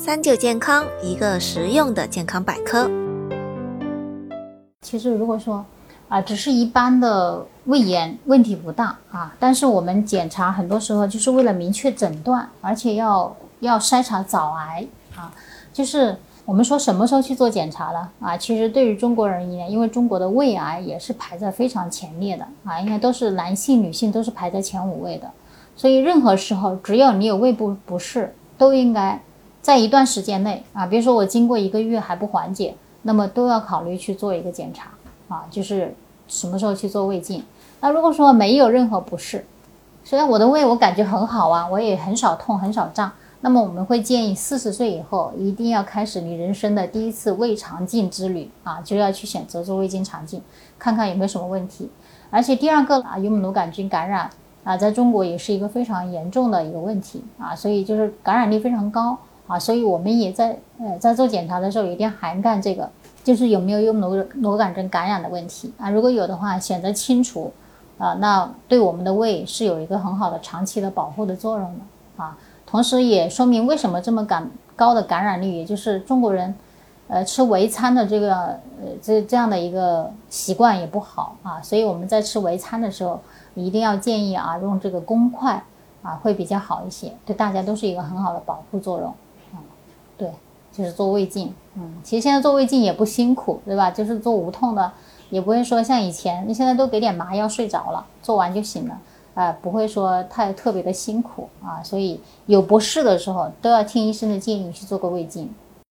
三九健康，一个实用的健康百科。其实如果说啊，只是一般的胃炎，问题不大啊。但是我们检查很多时候就是为了明确诊断，而且要要筛查早癌啊。就是我们说什么时候去做检查了啊？其实对于中国人而言，因为中国的胃癌也是排在非常前列的啊，应该都是男性、女性都是排在前五位的。所以任何时候，只要你有胃部不适，都应该在一段时间内啊，比如说我经过一个月还不缓解，那么都要考虑去做一个检查。啊，就是什么时候去做胃镜？那如果说没有任何不适，虽然我的胃我感觉很好啊，我也很少痛很少胀，那么我们会建议四十岁以后一定要开始你人生的第一次胃肠镜之旅啊，就要去选择做胃镜肠镜，看看有没有什么问题。而且第二个啊，幽门螺杆菌感染啊，在中国也是一个非常严重的一个问题啊，所以就是感染率非常高啊，所以我们也在呃在做检查的时候一定要涵盖这个。就是有没有用螺螺杆菌感染的问题啊？如果有的话，选择清除，啊，那对我们的胃是有一个很好的长期的保护的作用的啊。同时也说明为什么这么感高的感染率，也就是中国人，呃，吃围餐的这个呃这这样的一个习惯也不好啊。所以我们在吃围餐的时候，一定要建议啊，用这个公筷啊，会比较好一些，对大家都是一个很好的保护作用。对。就是做胃镜，嗯，其实现在做胃镜也不辛苦，对吧？就是做无痛的，也不会说像以前，你现在都给点麻药睡着了，做完就醒了，啊，不会说太特别的辛苦啊。所以有不适的时候，都要听医生的建议去做个胃镜。